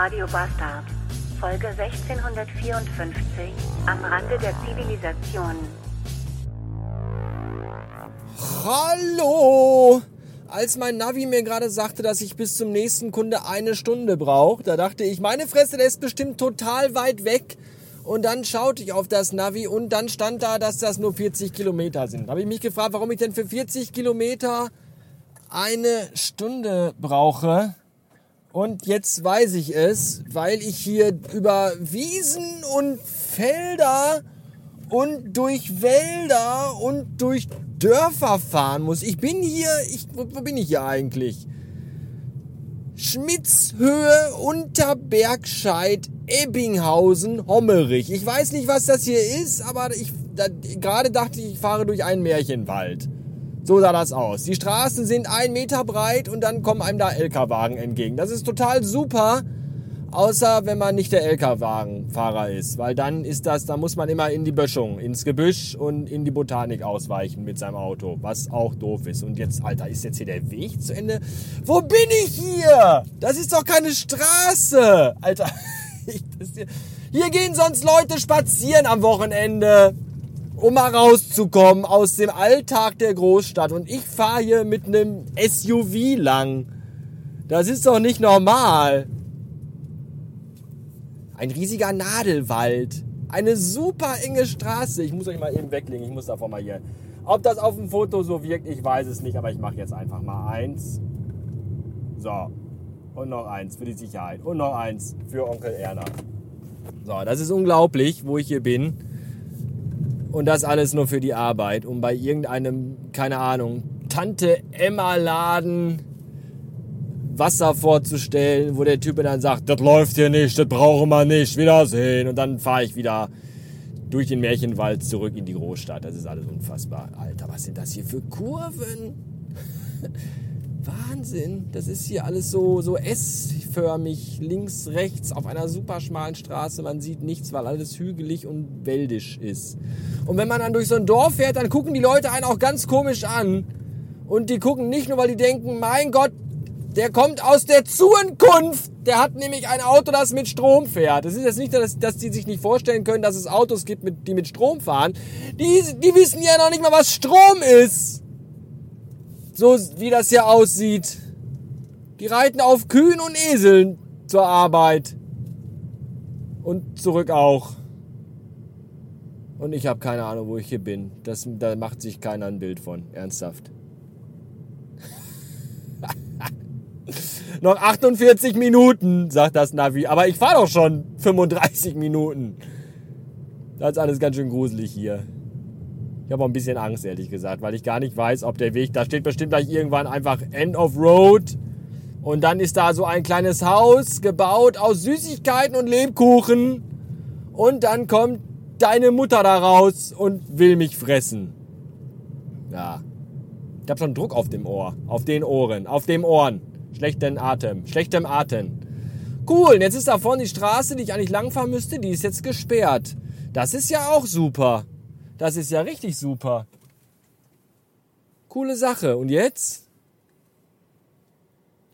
Radio Bastard. Folge 1654. Am Rande der Zivilisation. Hallo! Als mein Navi mir gerade sagte, dass ich bis zum nächsten Kunde eine Stunde brauche, da dachte ich, meine Fresse, der ist bestimmt total weit weg. Und dann schaute ich auf das Navi und dann stand da, dass das nur 40 Kilometer sind. Da habe ich mich gefragt, warum ich denn für 40 Kilometer eine Stunde brauche. Und jetzt weiß ich es, weil ich hier über Wiesen und Felder und durch Wälder und durch Dörfer fahren muss. Ich bin hier, ich, wo, bin ich hier eigentlich? Schmitzhöhe, Unterbergscheid, Ebbinghausen, Hommerich. Ich weiß nicht, was das hier ist, aber ich da, gerade dachte ich, ich fahre durch einen Märchenwald. So sah das aus. Die Straßen sind ein Meter breit und dann kommen einem da LKW-Wagen entgegen. Das ist total super, außer wenn man nicht der LKW-Wagenfahrer ist, weil dann ist das, da muss man immer in die Böschung, ins Gebüsch und in die Botanik ausweichen mit seinem Auto, was auch doof ist. Und jetzt, Alter, ist jetzt hier der Weg zu Ende? Wo bin ich hier? Das ist doch keine Straße, Alter. Hier, hier gehen sonst Leute spazieren am Wochenende um mal rauszukommen aus dem Alltag der Großstadt. Und ich fahre hier mit einem SUV lang. Das ist doch nicht normal. Ein riesiger Nadelwald. Eine super enge Straße. Ich muss euch mal eben weglegen. Ich muss davon mal hier. Ob das auf dem Foto so wirkt, ich weiß es nicht. Aber ich mache jetzt einfach mal eins. So. Und noch eins für die Sicherheit. Und noch eins für Onkel Erna. So, das ist unglaublich, wo ich hier bin. Und das alles nur für die Arbeit, um bei irgendeinem, keine Ahnung, Tante Emma Laden Wasser vorzustellen, wo der Typ dann sagt, das läuft hier nicht, das brauchen wir nicht, Wiedersehen. Und dann fahre ich wieder durch den Märchenwald zurück in die Großstadt. Das ist alles unfassbar. Alter, was sind das hier für Kurven? Wahnsinn. Das ist hier alles so, so S-förmig, links, rechts, auf einer super schmalen Straße. Man sieht nichts, weil alles hügelig und wäldisch ist. Und wenn man dann durch so ein Dorf fährt, dann gucken die Leute einen auch ganz komisch an. Und die gucken nicht nur, weil die denken, mein Gott, der kommt aus der Zukunft. Der hat nämlich ein Auto, das mit Strom fährt. Das ist jetzt nicht, dass, dass die sich nicht vorstellen können, dass es Autos gibt, mit, die mit Strom fahren. Die, die wissen ja noch nicht mal, was Strom ist. So wie das hier aussieht. Die reiten auf Kühen und Eseln zur Arbeit. Und zurück auch. Und ich habe keine Ahnung, wo ich hier bin. Das, da macht sich keiner ein Bild von. Ernsthaft. Noch 48 Minuten, sagt das Navi. Aber ich fahre doch schon 35 Minuten. Das ist alles ganz schön gruselig hier. Ich habe auch ein bisschen Angst, ehrlich gesagt, weil ich gar nicht weiß, ob der Weg, da steht bestimmt gleich irgendwann einfach End of Road. Und dann ist da so ein kleines Haus gebaut aus Süßigkeiten und Lebkuchen. Und dann kommt deine Mutter da raus und will mich fressen. Ja. Ich habe schon Druck auf dem Ohr, auf den Ohren, auf dem Ohren. Schlechten Atem, schlechtem Atem. Cool, und jetzt ist da vorne die Straße, die ich eigentlich langfahren müsste, die ist jetzt gesperrt. Das ist ja auch super. Das ist ja richtig super. Coole Sache. Und jetzt?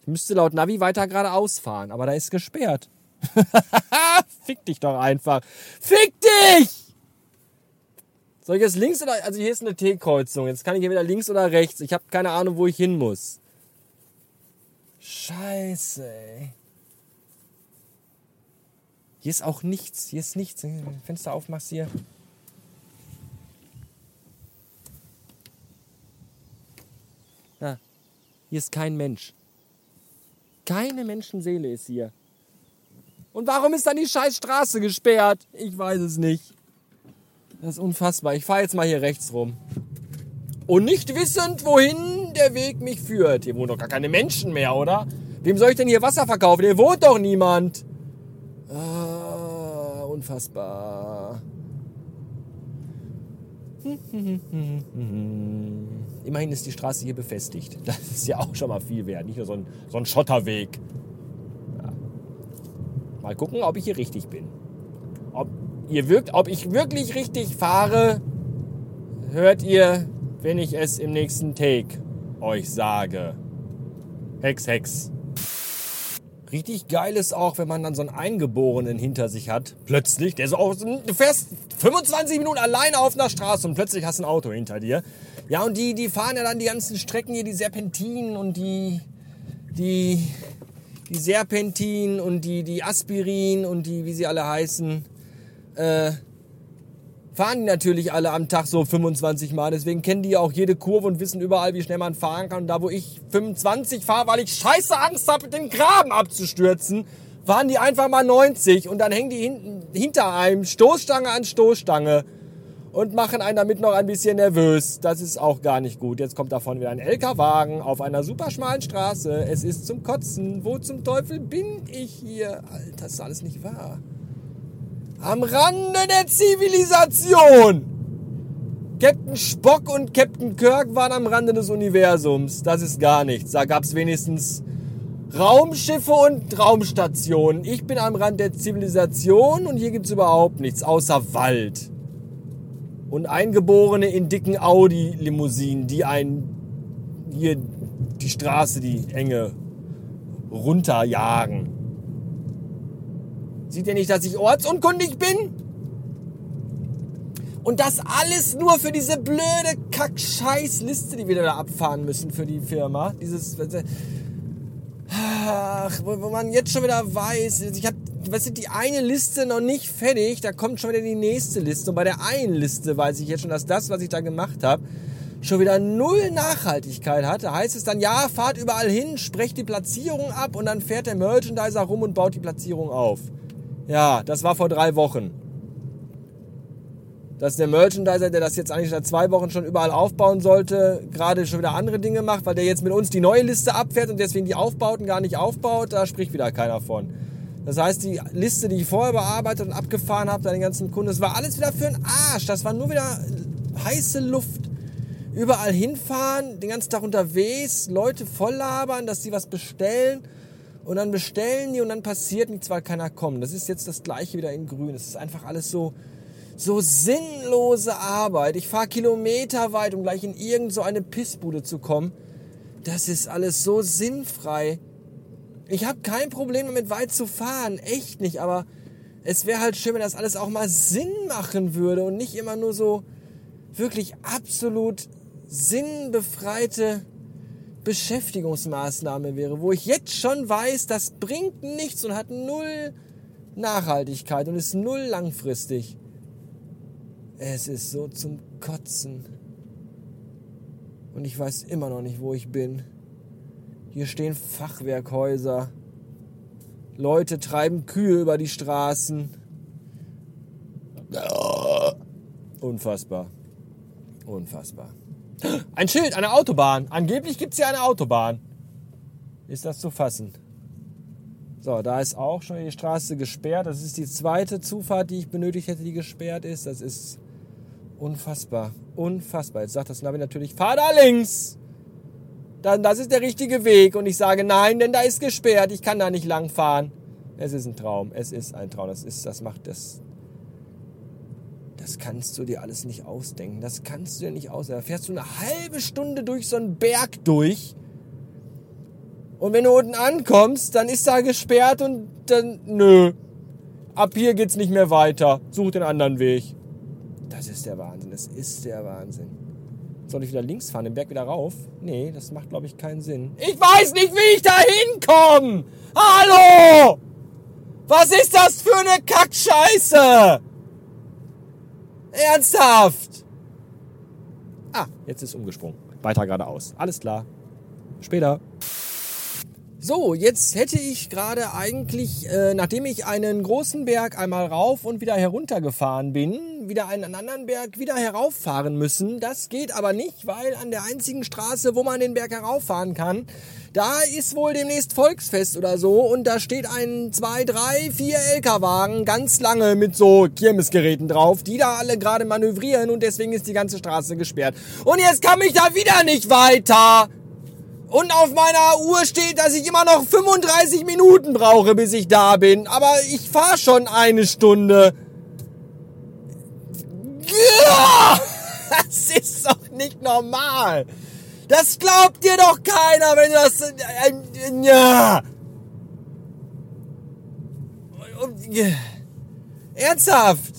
Ich müsste laut Navi weiter geradeaus fahren, aber da ist gesperrt. Fick dich doch einfach. Fick dich! Soll ich jetzt links oder... Also hier ist eine T-Kreuzung. Jetzt kann ich hier wieder links oder rechts. Ich habe keine Ahnung, wo ich hin muss. Scheiße, ey. Hier ist auch nichts. Hier ist nichts. Fenster aufmachst hier. Ja, hier ist kein Mensch. Keine Menschenseele ist hier. Und warum ist dann die scheiß Straße gesperrt? Ich weiß es nicht. Das ist unfassbar. Ich fahre jetzt mal hier rechts rum. Und nicht wissend, wohin der Weg mich führt. Hier wohnen doch gar keine Menschen mehr, oder? Wem soll ich denn hier Wasser verkaufen? Hier wohnt doch niemand. Ah, unfassbar. Immerhin ist die Straße hier befestigt. Das ist ja auch schon mal viel wert. Nicht nur so ein, so ein Schotterweg. Ja. Mal gucken, ob ich hier richtig bin. Ob, ihr wirkt, ob ich wirklich richtig fahre, hört ihr, wenn ich es im nächsten Take euch sage. Hex, Hex. Richtig geil ist auch, wenn man dann so einen Eingeborenen hinter sich hat. Plötzlich, der so auch, du fährst 25 Minuten alleine auf einer Straße und plötzlich hast du ein Auto hinter dir. Ja, und die, die fahren ja dann die ganzen Strecken hier, die Serpentinen und die, die, die Serpentin und die, die Aspirin und die, wie sie alle heißen, äh, fahren die natürlich alle am Tag so 25 Mal. Deswegen kennen die ja auch jede Kurve und wissen überall, wie schnell man fahren kann. Und da, wo ich 25 fahre, weil ich scheiße Angst habe, den Graben abzustürzen, fahren die einfach mal 90 und dann hängen die hinten, hinter einem Stoßstange an Stoßstange und machen einen damit noch ein bisschen nervös. Das ist auch gar nicht gut. Jetzt kommt davon wieder ein LKW-Wagen auf einer super schmalen Straße. Es ist zum Kotzen. Wo zum Teufel bin ich hier? Alter, das ist alles nicht wahr. Am Rande der Zivilisation. Captain Spock und Captain Kirk waren am Rande des Universums. Das ist gar nichts. Da gab es wenigstens Raumschiffe und Raumstationen. Ich bin am Rand der Zivilisation und hier gibt es überhaupt nichts außer Wald und Eingeborene in dicken Audi-Limousinen, die einen hier die Straße, die enge, runterjagen. Sieht ihr nicht, dass ich ortsunkundig bin? Und das alles nur für diese blöde Kack-Scheiß-Liste, die wir da abfahren müssen für die Firma. Dieses, ach, wo man jetzt schon wieder weiß, ich habe was ist die eine Liste noch nicht fertig, da kommt schon wieder die nächste Liste. Und bei der einen Liste weiß ich jetzt schon, dass das, was ich da gemacht habe, schon wieder null Nachhaltigkeit hat. Da heißt es dann, ja, fahrt überall hin, sprecht die Platzierung ab und dann fährt der Merchandiser rum und baut die Platzierung auf. Ja, das war vor drei Wochen. Dass der Merchandiser, der das jetzt eigentlich seit zwei Wochen schon überall aufbauen sollte, gerade schon wieder andere Dinge macht, weil der jetzt mit uns die neue Liste abfährt und deswegen die Aufbauten gar nicht aufbaut, da spricht wieder keiner von. Das heißt, die Liste, die ich vorher bearbeitet und abgefahren habe, den ganzen Kunden, das war alles wieder für den Arsch. Das war nur wieder heiße Luft. Überall hinfahren, den ganzen Tag unterwegs, Leute voll labern, dass sie was bestellen. Und dann bestellen die und dann passiert nichts, weil keiner kommt. Das ist jetzt das gleiche wieder in grün. Es ist einfach alles so, so sinnlose Arbeit. Ich fahre kilometerweit, um gleich in irgend so eine Pissbude zu kommen. Das ist alles so sinnfrei. Ich habe kein Problem damit, weit zu fahren. Echt nicht. Aber es wäre halt schön, wenn das alles auch mal Sinn machen würde und nicht immer nur so wirklich absolut sinnbefreite Beschäftigungsmaßnahme wäre, wo ich jetzt schon weiß, das bringt nichts und hat null Nachhaltigkeit und ist null langfristig. Es ist so zum Kotzen. Und ich weiß immer noch nicht, wo ich bin. Hier stehen Fachwerkhäuser. Leute treiben Kühe über die Straßen. Unfassbar. Unfassbar. Ein Schild, eine Autobahn. Angeblich gibt es hier eine Autobahn. Ist das zu fassen? So, da ist auch schon die Straße gesperrt. Das ist die zweite Zufahrt, die ich benötigt hätte, die gesperrt ist. Das ist unfassbar. Unfassbar. Jetzt sagt das Navi natürlich, fahr da links dann das ist der richtige Weg. Und ich sage nein, denn da ist gesperrt, ich kann da nicht lang fahren. Es ist ein Traum, es ist ein Traum, das ist, das macht das. Das kannst du dir alles nicht ausdenken. Das kannst du dir nicht ausdenken. Da fährst du eine halbe Stunde durch so einen Berg durch. Und wenn du unten ankommst, dann ist da gesperrt und dann, nö. Ab hier geht's nicht mehr weiter. Such den anderen Weg. Das ist der Wahnsinn. Das ist der Wahnsinn. Soll ich wieder links fahren, den Berg wieder rauf? Nee, das macht, glaube ich, keinen Sinn. Ich weiß nicht, wie ich da hinkomme! Hallo! Was ist das für eine Kackscheiße? Ernsthaft? Ah, jetzt ist umgesprungen. Weiter geradeaus. Alles klar. Später. So, jetzt hätte ich gerade eigentlich, äh, nachdem ich einen großen Berg einmal rauf und wieder heruntergefahren bin, wieder einen anderen Berg wieder herauffahren müssen. Das geht aber nicht, weil an der einzigen Straße, wo man den Berg herauffahren kann, da ist wohl demnächst Volksfest oder so und da steht ein, zwei, drei, vier LKW-Wagen ganz lange mit so Kirmesgeräten drauf, die da alle gerade manövrieren und deswegen ist die ganze Straße gesperrt. Und jetzt kann ich da wieder nicht weiter. Und auf meiner Uhr steht, dass ich immer noch 35 Minuten brauche, bis ich da bin. Aber ich fahre schon eine Stunde. Das ist doch nicht normal. Das glaubt dir doch keiner, wenn du das... Ähm, ja! Ernsthaft?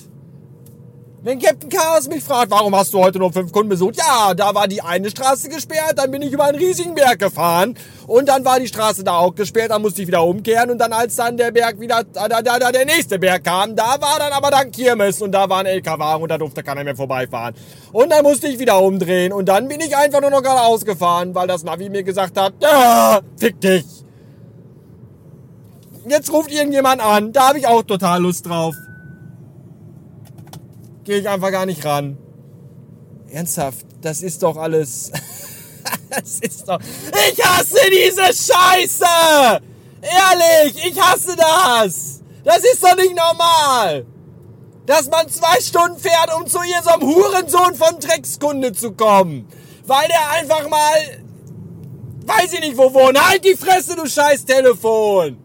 Wenn Captain Chaos mich fragt, warum hast du heute nur fünf Kunden besucht? Ja, da war die eine Straße gesperrt, dann bin ich über einen riesigen Berg gefahren und dann war die Straße da auch gesperrt, dann musste ich wieder umkehren und dann als dann der Berg wieder, da, da, da der nächste Berg kam, da war dann aber dann Kirmes und da war ein LKW und da durfte keiner mehr vorbeifahren. Und dann musste ich wieder umdrehen und dann bin ich einfach nur noch geradeaus gefahren, weil das Navi mir gesagt hat, ja, fick dich. Jetzt ruft irgendjemand an, da habe ich auch total Lust drauf gehe ich einfach gar nicht ran. Ernsthaft, das ist doch alles. das ist doch. Ich hasse diese Scheiße! Ehrlich, ich hasse das! Das ist doch nicht normal! Dass man zwei Stunden fährt, um zu ihr so einem Hurensohn von Dreckskunde zu kommen. Weil der einfach mal. Weiß ich nicht wo wohnt. Halt die Fresse, du scheiß Telefon!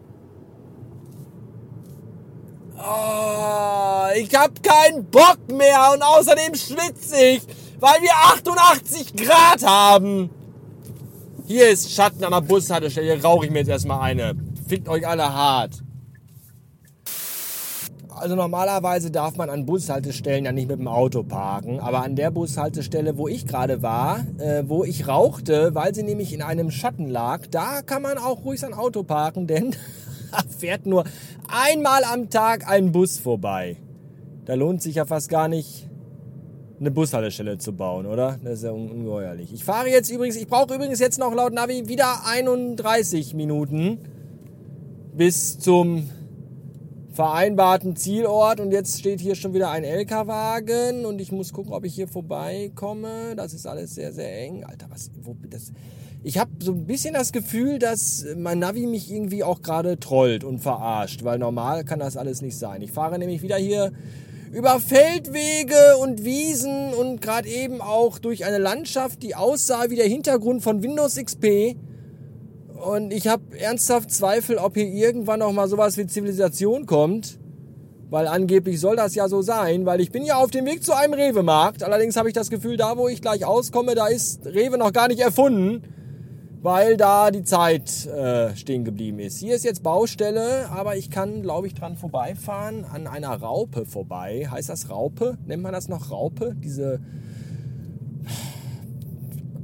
Oh, ich hab keinen Bock mehr und außerdem schwitze ich, weil wir 88 Grad haben. Hier ist Schatten an der Bushaltestelle. Hier rauche ich mir jetzt erstmal eine. Fickt euch alle hart. Also normalerweise darf man an Bushaltestellen ja nicht mit dem Auto parken, aber an der Bushaltestelle, wo ich gerade war, äh, wo ich rauchte, weil sie nämlich in einem Schatten lag, da kann man auch ruhig sein Auto parken, denn fährt nur einmal am Tag ein Bus vorbei. Da lohnt sich ja fast gar nicht, eine Bushaltestelle zu bauen, oder? Das ist ja ungeheuerlich. Ich fahre jetzt übrigens, ich brauche übrigens jetzt noch laut Navi wieder 31 Minuten bis zum vereinbarten Zielort und jetzt steht hier schon wieder ein LKW-Wagen und ich muss gucken, ob ich hier vorbeikomme. Das ist alles sehr, sehr eng. Alter, was, wo, das, ich habe so ein bisschen das Gefühl, dass mein Navi mich irgendwie auch gerade trollt und verarscht, weil normal kann das alles nicht sein. Ich fahre nämlich wieder hier über Feldwege und Wiesen und gerade eben auch durch eine Landschaft, die aussah wie der Hintergrund von Windows XP. Und ich habe ernsthaft Zweifel, ob hier irgendwann noch mal sowas wie Zivilisation kommt. Weil angeblich soll das ja so sein, weil ich bin ja auf dem Weg zu einem Rewe-Markt. Allerdings habe ich das Gefühl, da wo ich gleich auskomme, da ist Rewe noch gar nicht erfunden weil da die Zeit äh, stehen geblieben ist. Hier ist jetzt Baustelle, aber ich kann, glaube ich, dran vorbeifahren, an einer Raupe vorbei. Heißt das Raupe? Nennt man das noch Raupe? Diese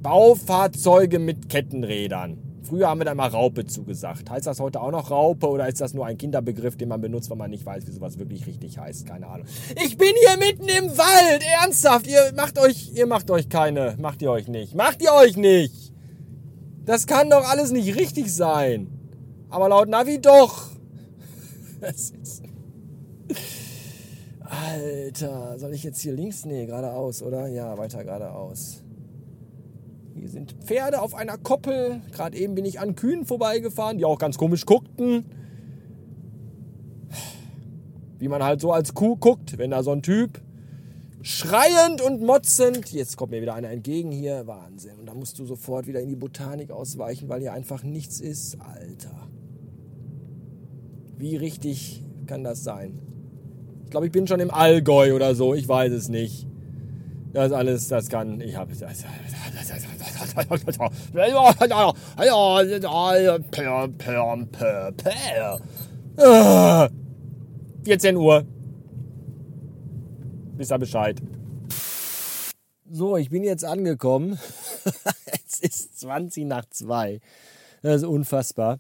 Baufahrzeuge mit Kettenrädern. Früher haben wir da mal Raupe zugesagt. Heißt das heute auch noch Raupe oder ist das nur ein Kinderbegriff, den man benutzt, weil man nicht weiß, wie sowas wirklich richtig heißt? Keine Ahnung. Ich bin hier mitten im Wald, ernsthaft. Ihr macht euch, ihr macht euch keine, macht ihr euch nicht. Macht ihr euch nicht. Das kann doch alles nicht richtig sein. Aber laut Navi doch. Alter, soll ich jetzt hier links? Nee, geradeaus, oder? Ja, weiter geradeaus. Hier sind Pferde auf einer Koppel. Gerade eben bin ich an Kühen vorbeigefahren, die auch ganz komisch guckten. Wie man halt so als Kuh guckt, wenn da so ein Typ schreiend und motzend. Jetzt kommt mir wieder einer entgegen hier. Wahnsinn. Und da musst du sofort wieder in die Botanik ausweichen, weil hier einfach nichts ist. Alter. Wie richtig kann das sein? Ich glaube, ich bin schon im Allgäu oder so. Ich weiß es nicht. Das alles, das kann. Ich habe. 14 Uhr. Wisst ihr Bescheid. So, ich bin jetzt angekommen. es ist 20 nach 2. Das ist unfassbar.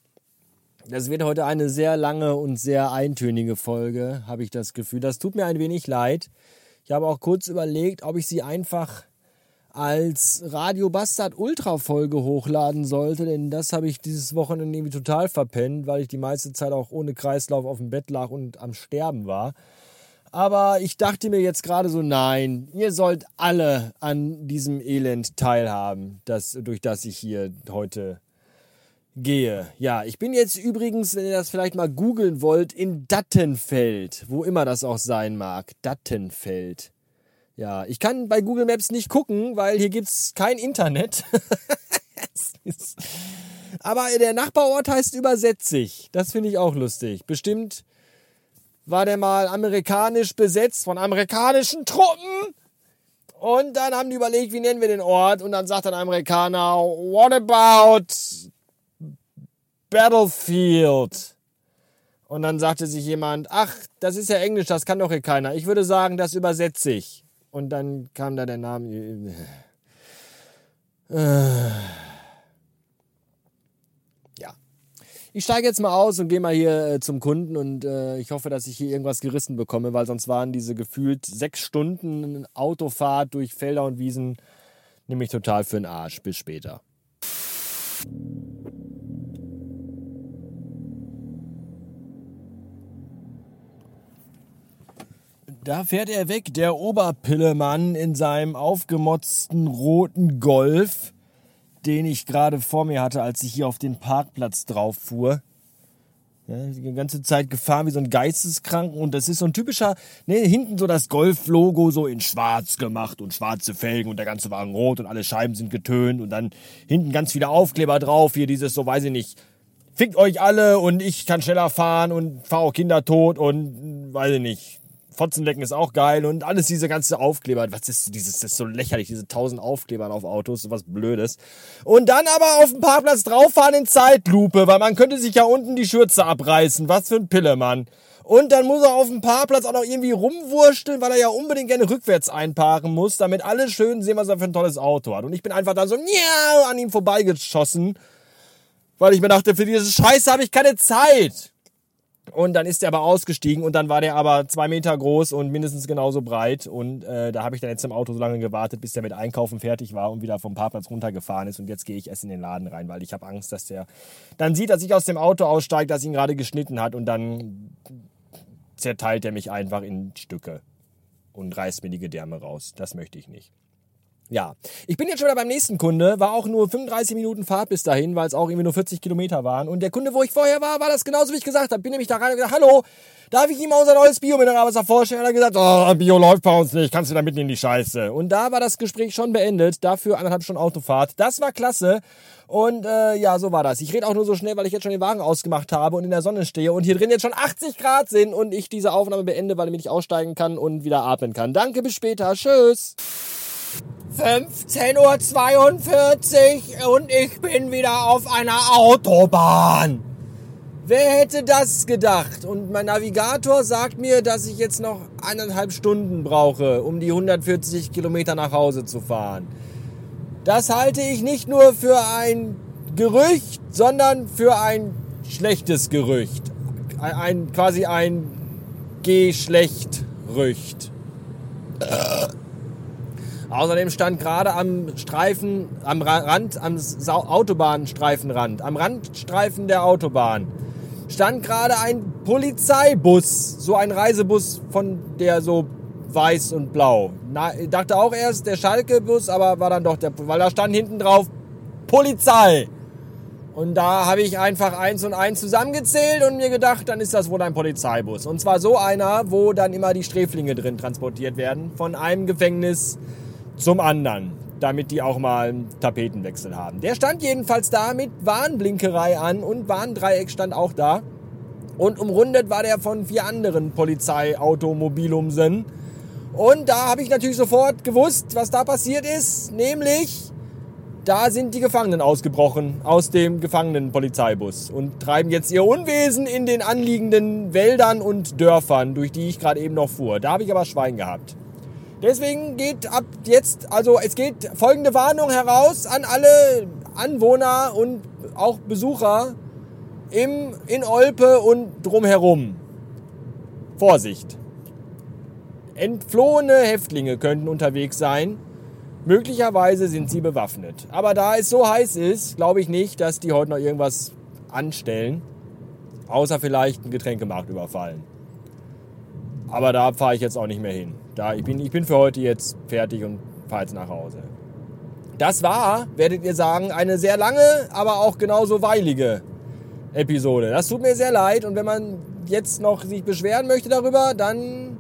Das wird heute eine sehr lange und sehr eintönige Folge, habe ich das Gefühl. Das tut mir ein wenig leid. Ich habe auch kurz überlegt, ob ich sie einfach als Radio Bastard Ultra Folge hochladen sollte, denn das habe ich dieses Wochenende irgendwie total verpennt, weil ich die meiste Zeit auch ohne Kreislauf auf dem Bett lag und am Sterben war. Aber ich dachte mir jetzt gerade so, nein, ihr sollt alle an diesem Elend teilhaben, das, durch das ich hier heute gehe. Ja, ich bin jetzt übrigens, wenn ihr das vielleicht mal googeln wollt, in Dattenfeld, wo immer das auch sein mag. Dattenfeld. Ja, ich kann bei Google Maps nicht gucken, weil hier gibt es kein Internet. Aber der Nachbarort heißt Übersetzig. Das finde ich auch lustig. Bestimmt war der mal amerikanisch besetzt von amerikanischen Truppen. Und dann haben die überlegt, wie nennen wir den Ort? Und dann sagt ein Amerikaner, what about Battlefield? Und dann sagte sich jemand, ach, das ist ja Englisch, das kann doch hier keiner. Ich würde sagen, das übersetze ich. Und dann kam da der Name. Äh. Ja. Ich steige jetzt mal aus und gehe mal hier äh, zum Kunden und äh, ich hoffe, dass ich hier irgendwas gerissen bekomme, weil sonst waren diese gefühlt sechs Stunden Autofahrt durch Felder und Wiesen nämlich total für den Arsch. Bis später. Da fährt er weg, der Oberpillemann in seinem aufgemotzten roten Golf, den ich gerade vor mir hatte, als ich hier auf den Parkplatz drauf fuhr. Ja, die ganze Zeit gefahren wie so ein Geisteskranken. Und das ist so ein typischer, ne, hinten so das Golf-Logo so in schwarz gemacht und schwarze Felgen und der ganze Wagen rot und alle Scheiben sind getönt. Und dann hinten ganz viele Aufkleber drauf, hier dieses so, weiß ich nicht, fickt euch alle und ich kann schneller fahren und fahr auch Kinder tot und weiß ich nicht, Fotzenlecken ist auch geil und alles diese ganze Aufkleber. Was ist dieses, das ist so lächerlich, diese tausend Aufklebern auf Autos, sowas Blödes. Und dann aber auf dem Parkplatz drauffahren in Zeitlupe, weil man könnte sich ja unten die Schürze abreißen. Was für ein Pillemann. Und dann muss er auf dem Parkplatz auch noch irgendwie rumwursteln, weil er ja unbedingt gerne rückwärts einparken muss, damit alle schön sehen, was er für ein tolles Auto hat. Und ich bin einfach da so ja, an ihm vorbeigeschossen, weil ich mir dachte, für diese Scheiße habe ich keine Zeit. Und dann ist er aber ausgestiegen und dann war der aber zwei Meter groß und mindestens genauso breit. Und äh, da habe ich dann jetzt im Auto so lange gewartet, bis der mit Einkaufen fertig war und wieder vom Parkplatz runtergefahren ist. Und jetzt gehe ich erst in den Laden rein, weil ich habe Angst, dass der dann sieht, dass ich aus dem Auto aussteige, dass ihn gerade geschnitten hat und dann zerteilt er mich einfach in Stücke und reißt mir die Gedärme raus. Das möchte ich nicht. Ja, ich bin jetzt schon wieder beim nächsten Kunde, war auch nur 35 Minuten Fahrt bis dahin, weil es auch irgendwie nur 40 Kilometer waren. Und der Kunde, wo ich vorher war, war das genauso, wie ich gesagt habe. Bin nämlich da rein und gesagt, hallo, darf ich ihm mal unser neues Bio-Mineralwasser vorstellen? Und er hat gesagt, oh, Bio läuft bei uns nicht, kannst du da mitten in die Scheiße. Und da war das Gespräch schon beendet, dafür anderthalb Stunden Autofahrt. Das war klasse. Und äh, ja, so war das. Ich rede auch nur so schnell, weil ich jetzt schon den Wagen ausgemacht habe und in der Sonne stehe und hier drin jetzt schon 80 Grad sind und ich diese Aufnahme beende, weil ich aussteigen kann und wieder atmen kann. Danke, bis später. Tschüss. 15.42 Uhr und ich bin wieder auf einer Autobahn. Wer hätte das gedacht? Und mein Navigator sagt mir, dass ich jetzt noch eineinhalb Stunden brauche, um die 140 Kilometer nach Hause zu fahren. Das halte ich nicht nur für ein Gerücht, sondern für ein schlechtes Gerücht. Ein, ein quasi ein Geschlechtrücht. Außerdem stand gerade am Streifen, am Rand, am Autobahnstreifenrand, am Randstreifen der Autobahn, stand gerade ein Polizeibus, so ein Reisebus von der so weiß und blau. Na, ich dachte auch erst der Schalke-Bus, aber war dann doch der, weil da stand hinten drauf Polizei. Und da habe ich einfach eins und eins zusammengezählt und mir gedacht, dann ist das wohl ein Polizeibus. Und zwar so einer, wo dann immer die Sträflinge drin transportiert werden von einem Gefängnis zum anderen, damit die auch mal einen Tapetenwechsel haben. Der stand jedenfalls da mit Warnblinkerei an und Warndreieck stand auch da. Und umrundet war der von vier anderen Polizeiautomobilumsen. Und da habe ich natürlich sofort gewusst, was da passiert ist. Nämlich, da sind die Gefangenen ausgebrochen aus dem Gefangenenpolizeibus und treiben jetzt ihr Unwesen in den anliegenden Wäldern und Dörfern, durch die ich gerade eben noch fuhr. Da habe ich aber Schwein gehabt. Deswegen geht ab jetzt, also es geht folgende Warnung heraus an alle Anwohner und auch Besucher im, in Olpe und drumherum. Vorsicht! Entflohene Häftlinge könnten unterwegs sein. Möglicherweise sind sie bewaffnet. Aber da es so heiß ist, glaube ich nicht, dass die heute noch irgendwas anstellen. Außer vielleicht einen Getränkemarkt überfallen. Aber da fahre ich jetzt auch nicht mehr hin. Da, ich, bin, ich bin für heute jetzt fertig und fahre jetzt nach Hause. Das war, werdet ihr sagen, eine sehr lange, aber auch genauso weilige Episode. Das tut mir sehr leid und wenn man jetzt noch sich beschweren möchte darüber, dann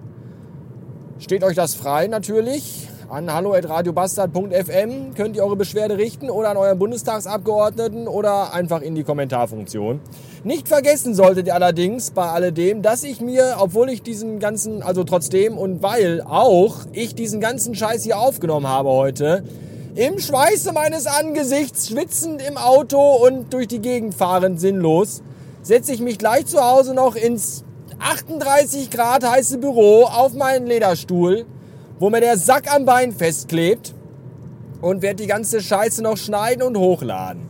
steht euch das frei natürlich. An hallo.radiobastard.fm könnt ihr eure Beschwerde richten oder an euren Bundestagsabgeordneten oder einfach in die Kommentarfunktion. Nicht vergessen solltet ihr allerdings bei alledem, dass ich mir, obwohl ich diesen ganzen, also trotzdem und weil auch ich diesen ganzen Scheiß hier aufgenommen habe heute, im Schweiße meines Angesichts, schwitzend im Auto und durch die Gegend fahrend sinnlos, setze ich mich gleich zu Hause noch ins 38 Grad heiße Büro auf meinen Lederstuhl, wo mir der Sack am Bein festklebt und werde die ganze Scheiße noch schneiden und hochladen.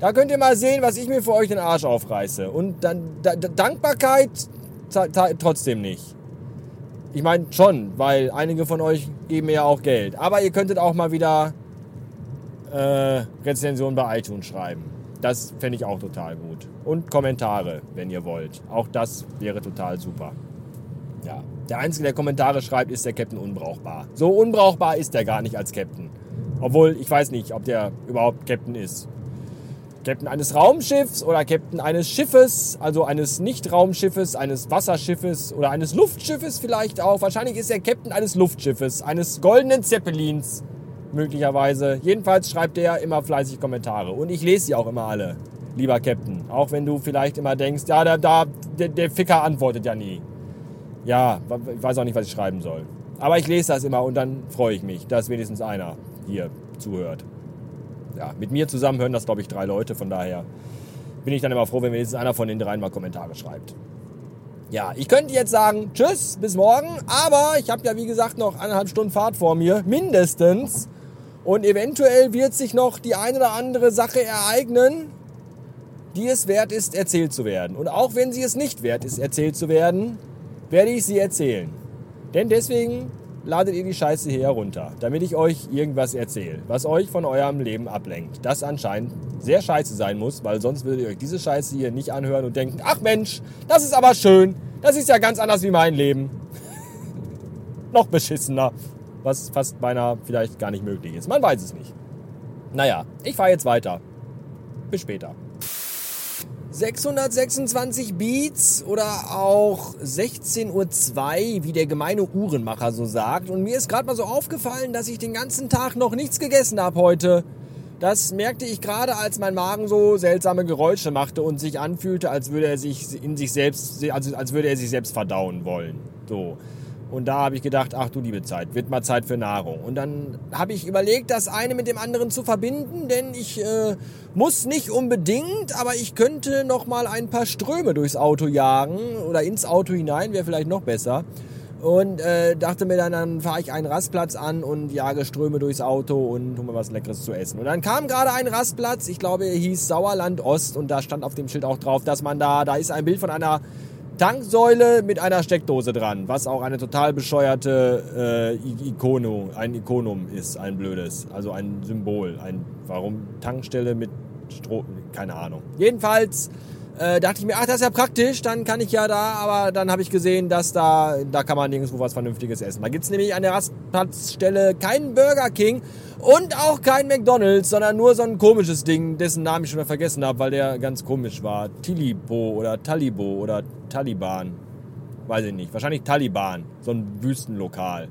Da könnt ihr mal sehen, was ich mir für euch den Arsch aufreiße. Und dann da, Dankbarkeit trotzdem nicht. Ich meine schon, weil einige von euch geben mir ja auch Geld. Aber ihr könntet auch mal wieder äh, Rezensionen bei iTunes schreiben. Das fände ich auch total gut. Und Kommentare, wenn ihr wollt. Auch das wäre total super. Ja, der Einzige, der Kommentare schreibt, ist der Captain unbrauchbar. So unbrauchbar ist der gar nicht als Captain. Obwohl, ich weiß nicht, ob der überhaupt Captain ist. Captain eines Raumschiffs oder Captain eines Schiffes, also eines Nicht-Raumschiffes, eines Wasserschiffes oder eines Luftschiffes vielleicht auch. Wahrscheinlich ist er Captain eines Luftschiffes, eines goldenen Zeppelins möglicherweise. Jedenfalls schreibt er immer fleißig Kommentare und ich lese sie auch immer alle, lieber Captain. Auch wenn du vielleicht immer denkst, ja, der, der, der Ficker antwortet ja nie. Ja, ich weiß auch nicht, was ich schreiben soll. Aber ich lese das immer und dann freue ich mich, dass wenigstens einer hier zuhört. Ja, mit mir zusammen hören das, glaube ich, drei Leute. Von daher bin ich dann immer froh, wenn wenigstens einer von den dreien mal Kommentare schreibt. Ja, ich könnte jetzt sagen, tschüss, bis morgen. Aber ich habe ja, wie gesagt, noch eineinhalb Stunden Fahrt vor mir. Mindestens. Und eventuell wird sich noch die eine oder andere Sache ereignen, die es wert ist, erzählt zu werden. Und auch wenn sie es nicht wert ist, erzählt zu werden, werde ich sie erzählen. Denn deswegen ladet ihr die Scheiße hier herunter, damit ich euch irgendwas erzähle, was euch von eurem Leben ablenkt. Das anscheinend sehr scheiße sein muss, weil sonst würdet ihr euch diese Scheiße hier nicht anhören und denken, ach Mensch, das ist aber schön, das ist ja ganz anders wie mein Leben. Noch beschissener was fast beinahe vielleicht gar nicht möglich ist. Man weiß es nicht. Naja, ich fahre jetzt weiter. Bis später. 626 Beats oder auch 16.02 Uhr, wie der gemeine Uhrenmacher so sagt. Und mir ist gerade mal so aufgefallen, dass ich den ganzen Tag noch nichts gegessen habe heute. Das merkte ich gerade, als mein Magen so seltsame Geräusche machte und sich anfühlte, als würde er sich in sich selbst, also als würde er sich selbst verdauen wollen. So. Und da habe ich gedacht, ach du liebe Zeit, wird mal Zeit für Nahrung. Und dann habe ich überlegt, das eine mit dem anderen zu verbinden, denn ich äh, muss nicht unbedingt, aber ich könnte noch mal ein paar Ströme durchs Auto jagen oder ins Auto hinein, wäre vielleicht noch besser. Und äh, dachte mir dann, dann fahre ich einen Rastplatz an und jage Ströme durchs Auto und hole mir was Leckeres zu essen. Und dann kam gerade ein Rastplatz, ich glaube, er hieß Sauerland Ost und da stand auf dem Schild auch drauf, dass man da, da ist ein Bild von einer Tanksäule mit einer Steckdose dran, was auch eine total bescheuerte äh, Ikono, ein Ikonum ist, ein blödes, also ein Symbol, ein warum Tankstelle mit Strom, keine Ahnung. Jedenfalls äh, dachte ich mir, ach, das ist ja praktisch, dann kann ich ja da, aber dann habe ich gesehen, dass da, da kann man nirgendwo was Vernünftiges essen. Da gibt es nämlich an der Rastplatzstelle keinen Burger King und auch kein McDonalds, sondern nur so ein komisches Ding, dessen Namen ich schon mal vergessen habe, weil der ganz komisch war. Tilibo oder Talibo oder Taliban. Weiß ich nicht. Wahrscheinlich Taliban. So ein Wüstenlokal.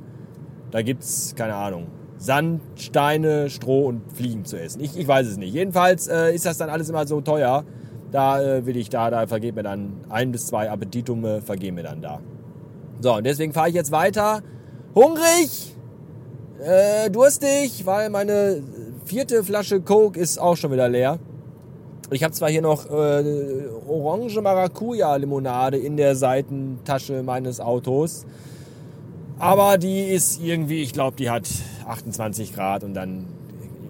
Da gibt's, keine Ahnung, Sand, Steine, Stroh und Fliegen zu essen. Ich, ich weiß es nicht. Jedenfalls äh, ist das dann alles immer so teuer. Da äh, will ich da, da vergeht mir dann ein bis zwei Appetitume, vergehen mir dann da. So, und deswegen fahre ich jetzt weiter. Hungrig, äh, durstig, weil meine vierte Flasche Coke ist auch schon wieder leer. Ich habe zwar hier noch äh, Orange Maracuja Limonade in der Seitentasche meines Autos, aber die ist irgendwie, ich glaube, die hat 28 Grad und dann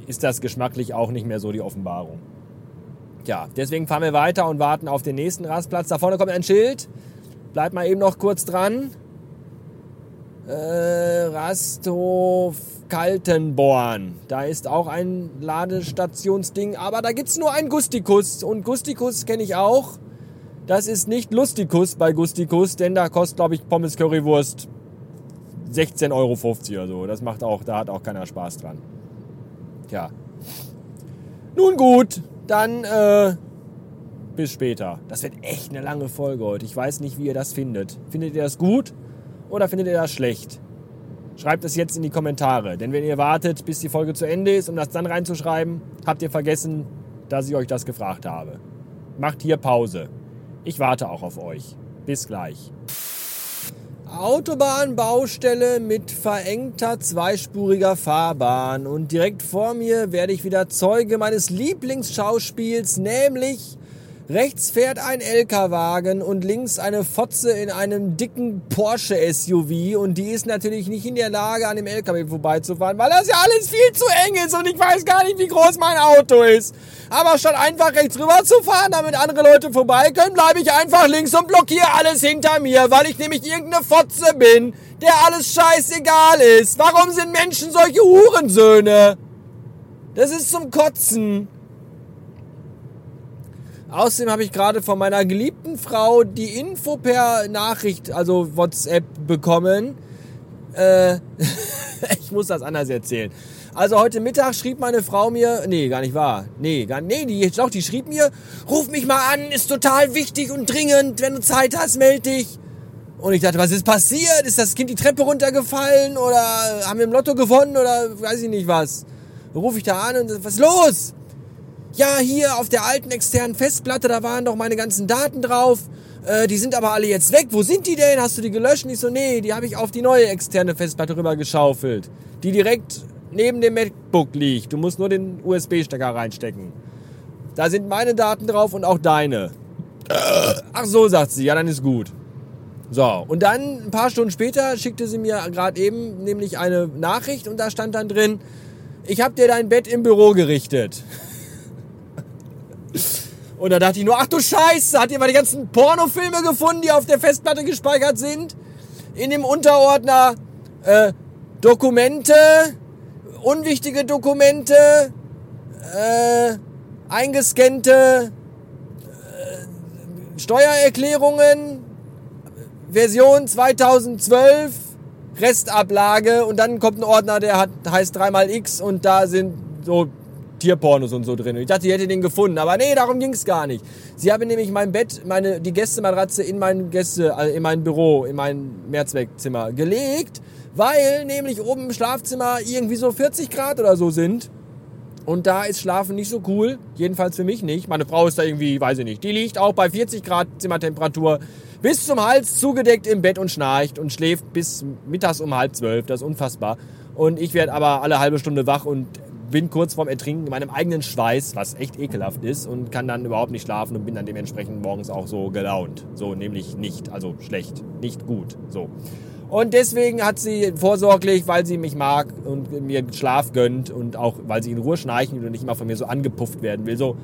ist das geschmacklich auch nicht mehr so die Offenbarung. Ja, deswegen fahren wir weiter und warten auf den nächsten Rastplatz. Da vorne kommt ein Schild. Bleibt mal eben noch kurz dran. Äh, Rasthof Kaltenborn. Da ist auch ein Ladestationsding, aber da gibt's nur einen Gustikus. Und Gustikus kenne ich auch. Das ist nicht Lustikus bei Gustikus, denn da kostet, glaube ich, Pommes Currywurst 16,50 Euro oder so. Das macht auch, da hat auch keiner Spaß dran. Tja. Nun gut, dann äh, bis später. Das wird echt eine lange Folge heute. Ich weiß nicht, wie ihr das findet. Findet ihr das gut oder findet ihr das schlecht? Schreibt es jetzt in die Kommentare. Denn wenn ihr wartet, bis die Folge zu Ende ist, um das dann reinzuschreiben, habt ihr vergessen, dass ich euch das gefragt habe. Macht hier Pause. Ich warte auch auf euch. Bis gleich. Autobahnbaustelle mit verengter zweispuriger Fahrbahn. Und direkt vor mir werde ich wieder Zeuge meines Lieblingsschauspiels, nämlich Rechts fährt ein LKW-Wagen und links eine Fotze in einem dicken Porsche SUV und die ist natürlich nicht in der Lage, an dem LKW vorbeizufahren, weil das ja alles viel zu eng ist und ich weiß gar nicht, wie groß mein Auto ist. Aber statt einfach rechts rüber zu fahren, damit andere Leute vorbei können, bleibe ich einfach links und blockiere alles hinter mir, weil ich nämlich irgendeine Fotze bin, der alles scheißegal ist. Warum sind Menschen solche Hurensöhne? Das ist zum Kotzen. Außerdem habe ich gerade von meiner geliebten Frau die Info per Nachricht, also WhatsApp, bekommen. Äh, ich muss das anders erzählen. Also heute Mittag schrieb meine Frau mir, nee, gar nicht wahr. Nee, gar nee, die doch, die schrieb mir, ruf mich mal an, ist total wichtig und dringend, wenn du Zeit hast, melde dich. Und ich dachte, was ist passiert? Ist das Kind die Treppe runtergefallen oder haben wir im Lotto gewonnen oder weiß ich nicht was? Ruf ich da an und was ist los? Ja, hier auf der alten externen Festplatte, da waren doch meine ganzen Daten drauf. Äh, die sind aber alle jetzt weg. Wo sind die denn? Hast du die gelöscht? Und ich so, nee, die habe ich auf die neue externe Festplatte rüber geschaufelt. Die direkt neben dem MacBook liegt. Du musst nur den USB-Stecker reinstecken. Da sind meine Daten drauf und auch deine. Ach so, sagt sie. Ja, dann ist gut. So, und dann ein paar Stunden später schickte sie mir gerade eben nämlich eine Nachricht und da stand dann drin, ich habe dir dein Bett im Büro gerichtet. Und da dachte ich nur, ach du Scheiße, hat ihr mal die ganzen Pornofilme gefunden, die auf der Festplatte gespeichert sind? In dem Unterordner äh, Dokumente, unwichtige Dokumente, äh, eingescannte äh, Steuererklärungen, Version 2012, Restablage und dann kommt ein Ordner, der hat, heißt 3x und da sind so Tierpornos und so drin. Ich dachte, die hätte den gefunden. Aber nee, darum ging es gar nicht. Sie haben nämlich mein Bett, meine, die Gästematratze in mein Gäste, also in mein Büro, in mein Mehrzweckzimmer gelegt, weil nämlich oben im Schlafzimmer irgendwie so 40 Grad oder so sind. Und da ist Schlafen nicht so cool. Jedenfalls für mich nicht. Meine Frau ist da irgendwie, weiß ich nicht. Die liegt auch bei 40 Grad Zimmertemperatur bis zum Hals zugedeckt im Bett und schnarcht und schläft bis mittags um halb zwölf. Das ist unfassbar. Und ich werde aber alle halbe Stunde wach und bin kurz vorm Ertrinken in meinem eigenen Schweiß, was echt ekelhaft ist und kann dann überhaupt nicht schlafen und bin dann dementsprechend morgens auch so gelaunt. So, nämlich nicht, also schlecht, nicht gut, so. Und deswegen hat sie vorsorglich, weil sie mich mag und mir Schlaf gönnt und auch weil sie in Ruhe schnarchen und nicht immer von mir so angepufft werden will, so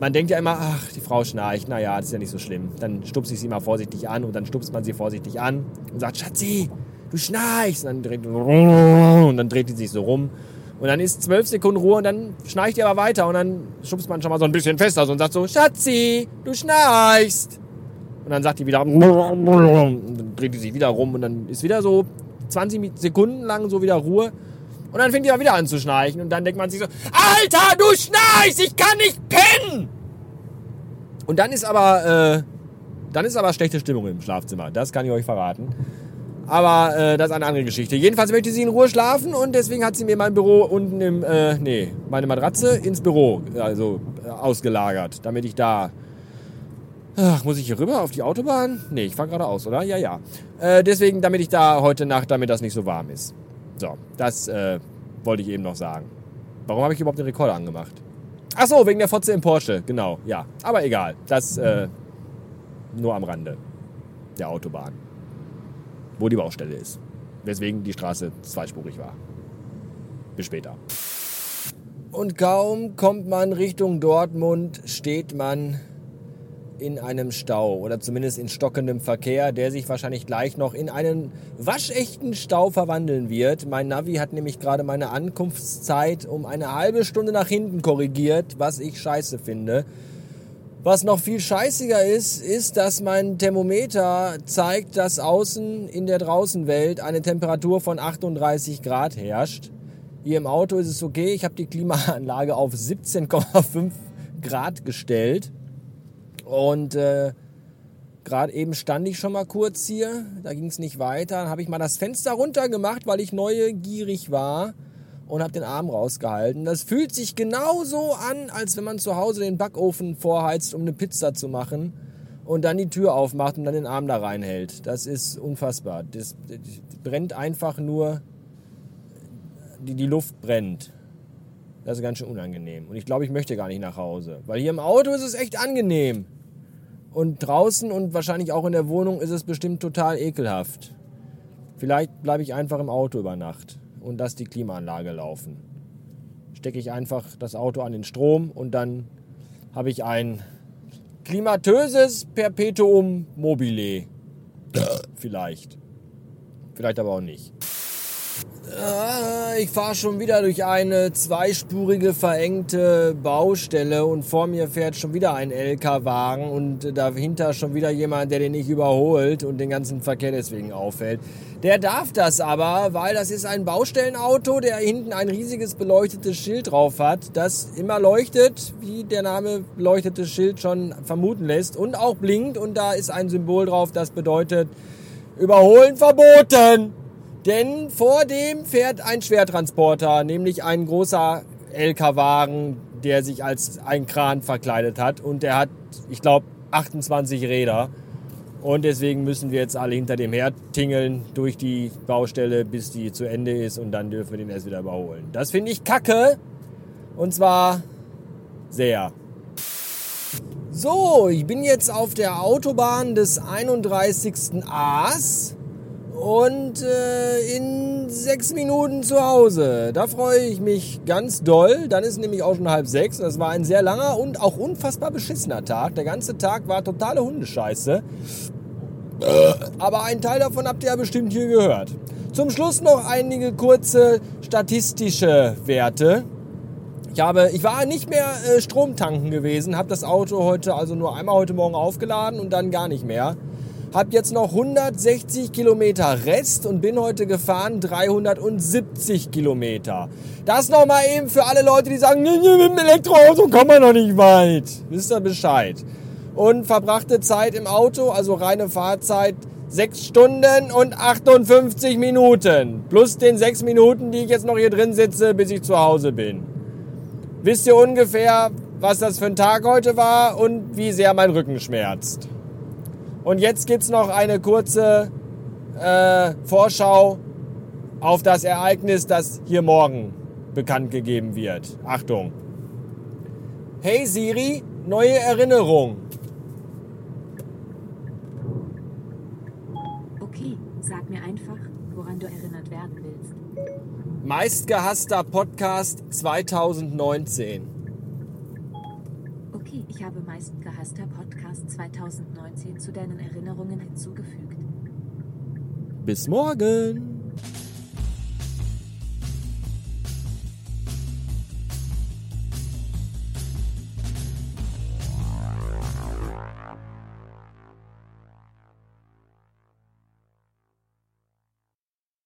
man denkt ja immer, ach, die Frau schnarcht, naja, das ist ja nicht so schlimm. Dann stupst ich sie mal vorsichtig an und dann stupst man sie vorsichtig an und sagt, Schatzi, du schnarchst. Und dann dreht, und dann dreht die sich so rum und dann ist zwölf Sekunden Ruhe und dann schnarcht ihr aber weiter und dann schubst man schon mal so ein bisschen fester und sagt so, Schatzi, du schnarchst. Und dann sagt die wieder, und dann dreht die sich wieder rum und dann ist wieder so 20 Sekunden lang so wieder Ruhe. Und dann fängt die wieder an zu schnarchen und dann denkt man sich so, Alter, du schnarchst, ich kann nicht pennen. Und dann ist aber, äh, dann ist aber schlechte Stimmung im Schlafzimmer. Das kann ich euch verraten. Aber äh, das ist eine andere Geschichte. Jedenfalls möchte sie in Ruhe schlafen und deswegen hat sie mir mein Büro unten im, äh, nee, meine Matratze ins Büro also äh, ausgelagert, damit ich da. Ach, muss ich hier rüber auf die Autobahn? Nee, ich fahre geradeaus, oder? Ja, ja. Äh, deswegen, damit ich da heute Nacht, damit das nicht so warm ist. So, das äh, wollte ich eben noch sagen. Warum habe ich überhaupt den Rekorder angemacht? Ach so, wegen der Fotze im Porsche, genau, ja. Aber egal, das äh, nur am Rande der Autobahn wo die Baustelle ist. Weswegen die Straße zweispurig war. Bis später. Und kaum kommt man Richtung Dortmund, steht man in einem Stau oder zumindest in stockendem Verkehr, der sich wahrscheinlich gleich noch in einen waschechten Stau verwandeln wird. Mein Navi hat nämlich gerade meine Ankunftszeit um eine halbe Stunde nach hinten korrigiert, was ich scheiße finde. Was noch viel scheißiger ist, ist, dass mein Thermometer zeigt, dass außen in der Draußenwelt eine Temperatur von 38 Grad herrscht. Hier im Auto ist es okay. Ich habe die Klimaanlage auf 17,5 Grad gestellt. Und äh, gerade eben stand ich schon mal kurz hier. Da ging es nicht weiter. Dann habe ich mal das Fenster runter gemacht, weil ich neugierig war und habe den Arm rausgehalten. Das fühlt sich genauso an, als wenn man zu Hause den Backofen vorheizt, um eine Pizza zu machen und dann die Tür aufmacht und dann den Arm da reinhält. Das ist unfassbar. Das, das brennt einfach nur, die, die Luft brennt. Das ist ganz schön unangenehm. Und ich glaube, ich möchte gar nicht nach Hause. Weil hier im Auto ist es echt angenehm. Und draußen und wahrscheinlich auch in der Wohnung ist es bestimmt total ekelhaft. Vielleicht bleibe ich einfach im Auto über Nacht und lasse die Klimaanlage laufen. Stecke ich einfach das Auto an den Strom und dann habe ich ein klimatöses Perpetuum mobile. Vielleicht. Vielleicht aber auch nicht. Ah, ich fahre schon wieder durch eine zweispurige verengte Baustelle und vor mir fährt schon wieder ein LK-Wagen und dahinter schon wieder jemand, der den nicht überholt und den ganzen Verkehr deswegen auffällt. Der darf das aber, weil das ist ein Baustellenauto, der hinten ein riesiges beleuchtetes Schild drauf hat, das immer leuchtet, wie der Name beleuchtetes Schild schon vermuten lässt und auch blinkt und da ist ein Symbol drauf, das bedeutet Überholen verboten. Denn vor dem fährt ein Schwertransporter, nämlich ein großer LK-Wagen, der sich als ein Kran verkleidet hat. Und der hat, ich glaube, 28 Räder. Und deswegen müssen wir jetzt alle hinter dem her tingeln durch die Baustelle, bis die zu Ende ist. Und dann dürfen wir den erst wieder überholen. Das finde ich kacke. Und zwar sehr. So, ich bin jetzt auf der Autobahn des 31. A's und äh, in sechs Minuten zu Hause. Da freue ich mich ganz doll. Dann ist nämlich auch schon halb sechs. Das war ein sehr langer und auch unfassbar beschissener Tag. Der ganze Tag war totale Hundescheiße. Aber einen Teil davon habt ihr ja bestimmt hier gehört. Zum Schluss noch einige kurze statistische Werte. Ich, habe, ich war nicht mehr äh, Stromtanken gewesen, habe das Auto heute also nur einmal heute Morgen aufgeladen und dann gar nicht mehr. Hab jetzt noch 160 Kilometer Rest und bin heute gefahren 370 Kilometer. Das nochmal eben für alle Leute, die sagen, mit dem Elektroauto kommt man noch nicht weit. Wisst ihr Bescheid. Und verbrachte Zeit im Auto, also reine Fahrzeit, 6 Stunden und 58 Minuten. Plus den 6 Minuten, die ich jetzt noch hier drin sitze, bis ich zu Hause bin. Wisst ihr ungefähr, was das für ein Tag heute war und wie sehr mein Rücken schmerzt? Und jetzt gibt es noch eine kurze äh, Vorschau auf das Ereignis, das hier morgen bekannt gegeben wird. Achtung. Hey Siri, neue Erinnerung. Okay, sag mir einfach, woran du erinnert werden willst. Meistgehasster Podcast 2019. Okay, ich habe meistgehasster Podcast 2019 zu deinen Erinnerungen hinzugefügt. Bis morgen.